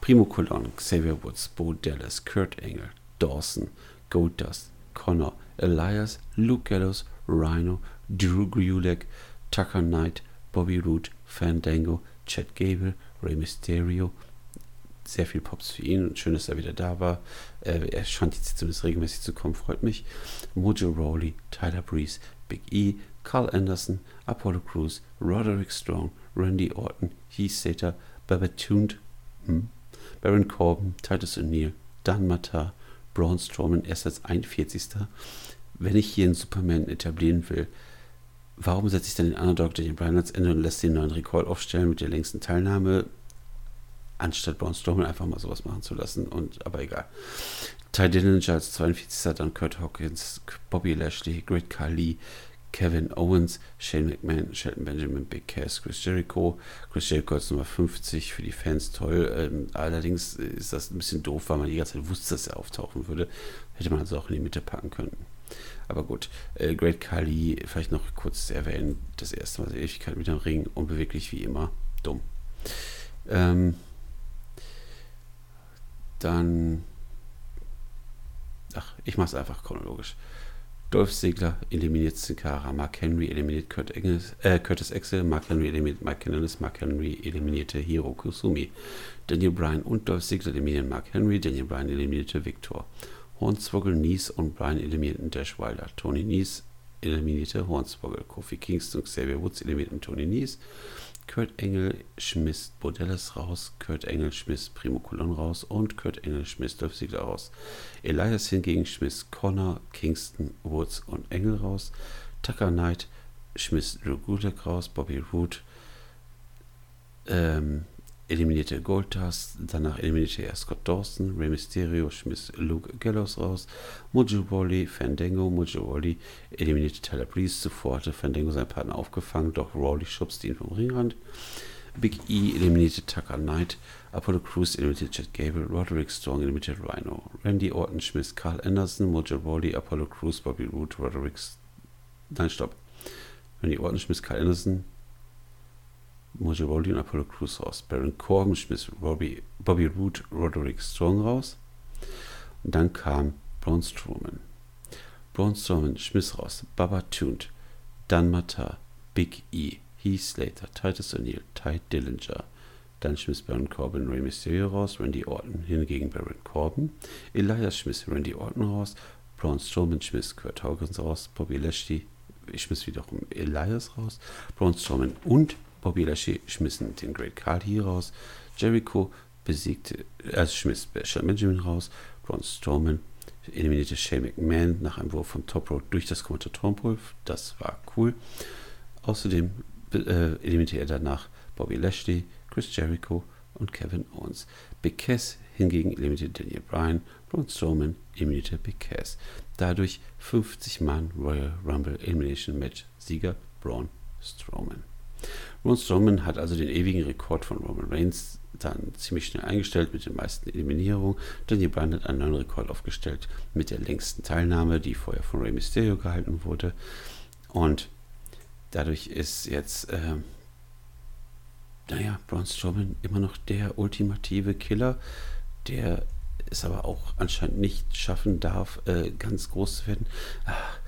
Primo Colon, Xavier Woods, Bo Dallas, Kurt Engel, Dawson, Goldust, Connor, Elias, Luke Gallows, Rhino, Drew Gulak, Tucker Knight, Bobby Roode, Fandango, Chad Gable, Rey Mysterio, sehr viel Pops für ihn und schön, dass er wieder da war. Er scheint jetzt zumindest regelmäßig zu kommen, freut mich. Mojo Rowley, Tyler Breeze, Big E, Carl Anderson, Apollo Crews, Roderick Strong, Randy Orton, Heath Slater, Babatune, hm, Baron Corbin, Titus O'Neill, Dan Matar, Braun Strowman erst als 41. Wenn ich hier einen Superman etablieren will, warum setze ich dann den Underdog den Bryan ans Ende und lässt den neuen Rekord aufstellen mit der längsten Teilnahme? anstatt Braun Strowman einfach mal sowas machen zu lassen. Und aber egal. Ty Dillinger als 42. dann Kurt Hawkins, Bobby Lashley, Great Khali, Kevin Owens, Shane McMahon, Shelton Benjamin, Big Cass, Chris Jericho. Chris Jericho als Nummer 50 für die Fans toll. Ähm, allerdings ist das ein bisschen doof, weil man die ganze Zeit wusste, dass er auftauchen würde. Hätte man also auch in die Mitte packen können. Aber gut, äh, Great Khali, vielleicht noch kurz erwähnen, das erste Mal seit Ewigkeit mit dem Ring, unbeweglich wie immer, dumm. Ähm, dann. Ach, ich mache es einfach chronologisch. Dolph Ziggler eliminiert Sin Cara, Mark Henry eliminiert Kurt Engels, äh, Curtis Axel, Mark Henry eliminiert Mike Canellis, Mark Henry eliminierte Hiro Kusumi, Daniel Bryan und Dolph Ziggler eliminieren Mark Henry, Daniel Bryan eliminierte Victor. Hornswoggle, Nies und Bryan eliminierten Dash Wilder. Tony Nies eliminierte Hornswoggle. Kofi Kingston und Xavier Woods eliminierten Tony Nies. Kurt Engel schmiss Bordellas raus, Kurt Engel schmiss Primo Colon raus und Kurt Engel schmiss Dolph Ziggler raus. Elias hingegen schmiss Connor, Kingston, Woods und Engel raus. Tucker Knight schmiss Drew Gulak raus, Bobby Roode ähm, eliminierte Goldust, danach eliminierte er Scott Dawson, Rey Mysterio schmiss Luke Gallows raus, Mojo Rawley, Fandango, Mojo Rawley eliminierte Tyler Breeze, zuvor hatte Fandango seinen Partner aufgefangen, doch Rawley schubste ihn vom Ringrand. Big E eliminierte Tucker Knight, Apollo Crews eliminierte Chad Gable, Roderick Strong eliminierte Rhino, Randy Orton schmiss Carl Anderson, Mojo Rawley, Apollo Crews, Bobby Roode, Roderick... Nein, stopp. Randy Orton schmiss Carl Anderson, Mojo Rawley und Apollo Crews raus. Baron Corbin schmiss Bobby, Bobby Roode, Roderick Strong raus. Und dann kam Braun Strowman. Braun Strowman schmiss raus. Baba Tuned, Dan Matar, Big E, Heath Slater, Titus O'Neill, Ty Dillinger. Dann schmiss Baron Corbin Rey Mysterio raus, Randy Orton hingegen Baron Corbin. Elias schmiss Randy Orton raus, Braun Strowman schmiss Kurt Hawkins raus, Bobby Lashley schmiss wiederum Elias raus, Braun Strowman und Bobby Lashley schmissen den Great Khali raus, Jericho besiegte, also schmiss Benjamin raus, Braun Strowman eliminierte Shane McMahon nach einem Wurf vom Top Rope durch das Kommentatorenpult. Das war cool. Außerdem äh, eliminierte er danach Bobby Lashley, Chris Jericho und Kevin Owens. Big Cass hingegen eliminierte Daniel Bryan, Braun Strowman eliminierte Big Cass. Dadurch 50 Mann Royal Rumble Elimination Match Sieger Braun Strowman. Braun Strowman hat also den ewigen Rekord von Roman Reigns dann ziemlich schnell eingestellt mit den meisten Eliminierungen. Daniel Bryan hat einen neuen Rekord aufgestellt mit der längsten Teilnahme, die vorher von Rey Mysterio gehalten wurde. Und dadurch ist jetzt, äh, naja, Braun Strowman immer noch der ultimative Killer, der es aber auch anscheinend nicht schaffen darf, äh, ganz groß zu werden. Ach,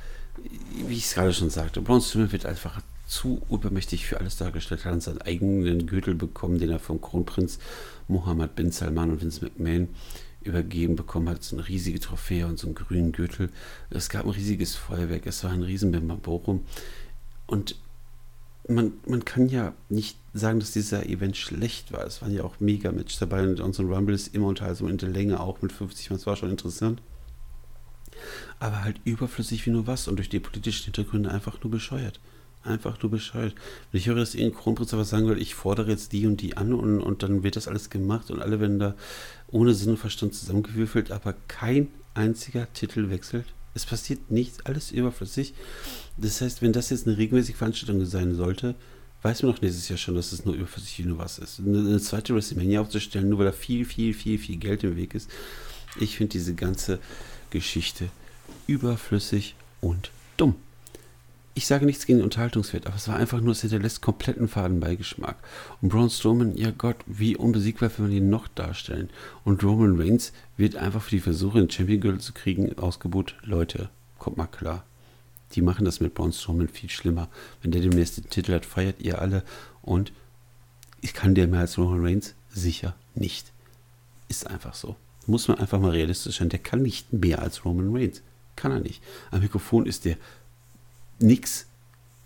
wie ich es gerade schon sagte, Braun Strowman wird einfach zu übermächtig für alles dargestellt hat und seinen eigenen Gürtel bekommen, den er vom Kronprinz Mohammed bin Salman und Vince McMahon übergeben bekommen hat. So eine riesige Trophäe und so einen grünen Gürtel. Es gab ein riesiges Feuerwerk, es war ein riesen Bimbaborum. Und man, man kann ja nicht sagen, dass dieser Event schlecht war. Es waren ja auch Mega-Matches dabei und unsere Rumble ist immer unterhaltsam in der Länge auch mit 50 Es war schon interessant. Aber halt überflüssig wie nur was und durch die politischen Hintergründe einfach nur bescheuert. Einfach nur bescheuert. Wenn ich höre, dass irgendein Kronprinz was sagen will, ich fordere jetzt die und die an und, und dann wird das alles gemacht und alle werden da ohne Sinn und Verstand zusammengewürfelt, aber kein einziger Titel wechselt. Es passiert nichts, alles überflüssig. Das heißt, wenn das jetzt eine regelmäßige Veranstaltung sein sollte, weiß man doch nächstes Jahr schon, dass es nur überflüssig nur was ist. Eine, eine zweite WrestleMania aufzustellen, nur weil da viel, viel, viel, viel Geld im Weg ist. Ich finde diese ganze Geschichte überflüssig und dumm ich sage nichts gegen den Unterhaltungswert, aber es war einfach nur, es hinterlässt kompletten Fadenbeigeschmack. Und Braun Strowman, ja Gott, wie unbesiegbar will man ihn noch darstellen? Und Roman Reigns wird einfach für die Versuche, den Champion Gürtel zu kriegen, ausgebucht. Leute, kommt mal klar. Die machen das mit Braun Strowman viel schlimmer. Wenn der demnächst den Titel hat, feiert ihr alle. Und ich kann dir mehr als Roman Reigns sicher nicht. Ist einfach so. Muss man einfach mal realistisch sein. Der kann nicht mehr als Roman Reigns. Kann er nicht. Am Mikrofon ist der nix.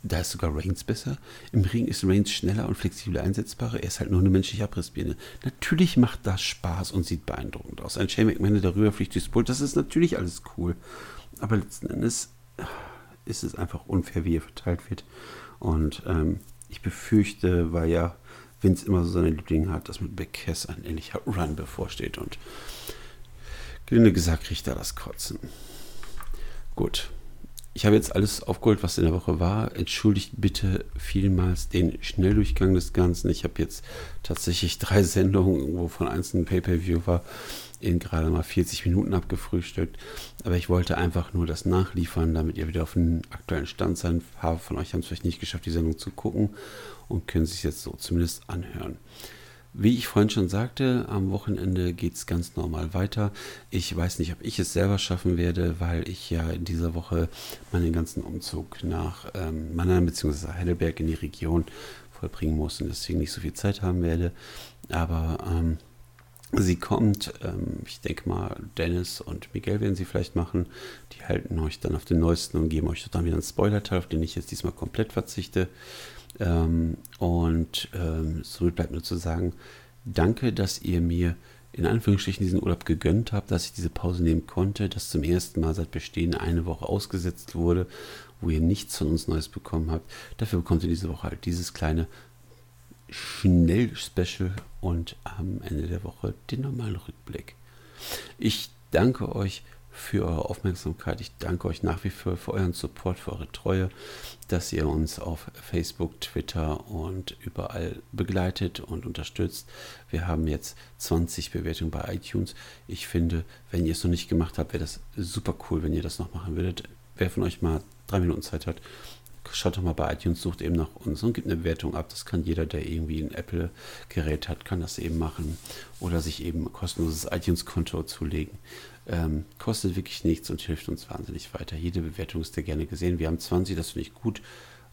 Da ist sogar Reigns besser. Im Ring ist Reigns schneller und flexibler einsetzbarer. Er ist halt nur eine menschliche Abrissbirne. Natürlich macht das Spaß und sieht beeindruckend aus. Ein Shane McMahon, der darüber fliegt durchs Pult, das ist natürlich alles cool. Aber letzten Endes ist es einfach unfair, wie er verteilt wird. Und ähm, ich befürchte, weil ja Vince immer so seine Lieblinge hat, dass mit Beck Cass ein ähnlicher Run bevorsteht. Und gelinde gesagt, kriegt er das Kotzen. Gut, ich habe jetzt alles aufgeholt, was in der Woche war. Entschuldigt bitte vielmals den Schnelldurchgang des Ganzen. Ich habe jetzt tatsächlich drei <laughs> Sendungen, wovon eins ein Pay-Per-View war, in gerade mal 40 Minuten abgefrühstückt. Aber ich wollte einfach nur das nachliefern, damit ihr wieder auf dem aktuellen Stand sein. Ein paar von euch haben es vielleicht nicht geschafft, die Sendung zu gucken und können sich jetzt so zumindest anhören. Wie ich vorhin schon sagte, am Wochenende geht es ganz normal weiter. Ich weiß nicht, ob ich es selber schaffen werde, weil ich ja in dieser Woche meinen ganzen Umzug nach ähm, Mannheim bzw. Heidelberg in die Region vollbringen muss und deswegen nicht so viel Zeit haben werde. Aber ähm, sie kommt. Ähm, ich denke mal, Dennis und Miguel werden sie vielleicht machen. Die halten euch dann auf den neuesten und geben euch dann wieder einen Spoiler-Teil, auf den ich jetzt diesmal komplett verzichte. Ähm, und ähm, somit bleibt nur zu sagen, danke, dass ihr mir in Anführungsstrichen diesen Urlaub gegönnt habt, dass ich diese Pause nehmen konnte, dass zum ersten Mal seit Bestehen eine Woche ausgesetzt wurde, wo ihr nichts von uns Neues bekommen habt. Dafür bekommt ihr diese Woche halt dieses kleine Schnell-Special und am Ende der Woche den normalen Rückblick. Ich danke euch für eure Aufmerksamkeit. Ich danke euch nach wie vor für euren Support, für eure Treue, dass ihr uns auf Facebook, Twitter und überall begleitet und unterstützt. Wir haben jetzt 20 Bewertungen bei iTunes. Ich finde, wenn ihr es noch nicht gemacht habt, wäre das super cool, wenn ihr das noch machen würdet. Wer von euch mal drei Minuten Zeit hat, schaut doch mal bei iTunes, sucht eben nach uns und gibt eine Bewertung ab. Das kann jeder, der irgendwie ein Apple-Gerät hat, kann das eben machen. Oder sich eben ein kostenloses iTunes-Konto zulegen. Ähm, kostet wirklich nichts und hilft uns wahnsinnig weiter. Jede Bewertung ist dir gerne gesehen. Wir haben 20, das finde ich gut,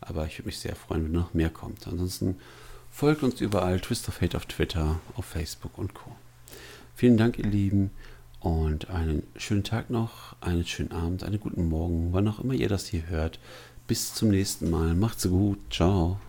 aber ich würde mich sehr freuen, wenn noch mehr kommt. Ansonsten folgt uns überall, Twist of Hate auf Twitter, auf Facebook und Co. Vielen Dank, ihr Lieben, und einen schönen Tag noch, einen schönen Abend, einen guten Morgen, wann auch immer ihr das hier hört. Bis zum nächsten Mal. Macht's gut. Ciao.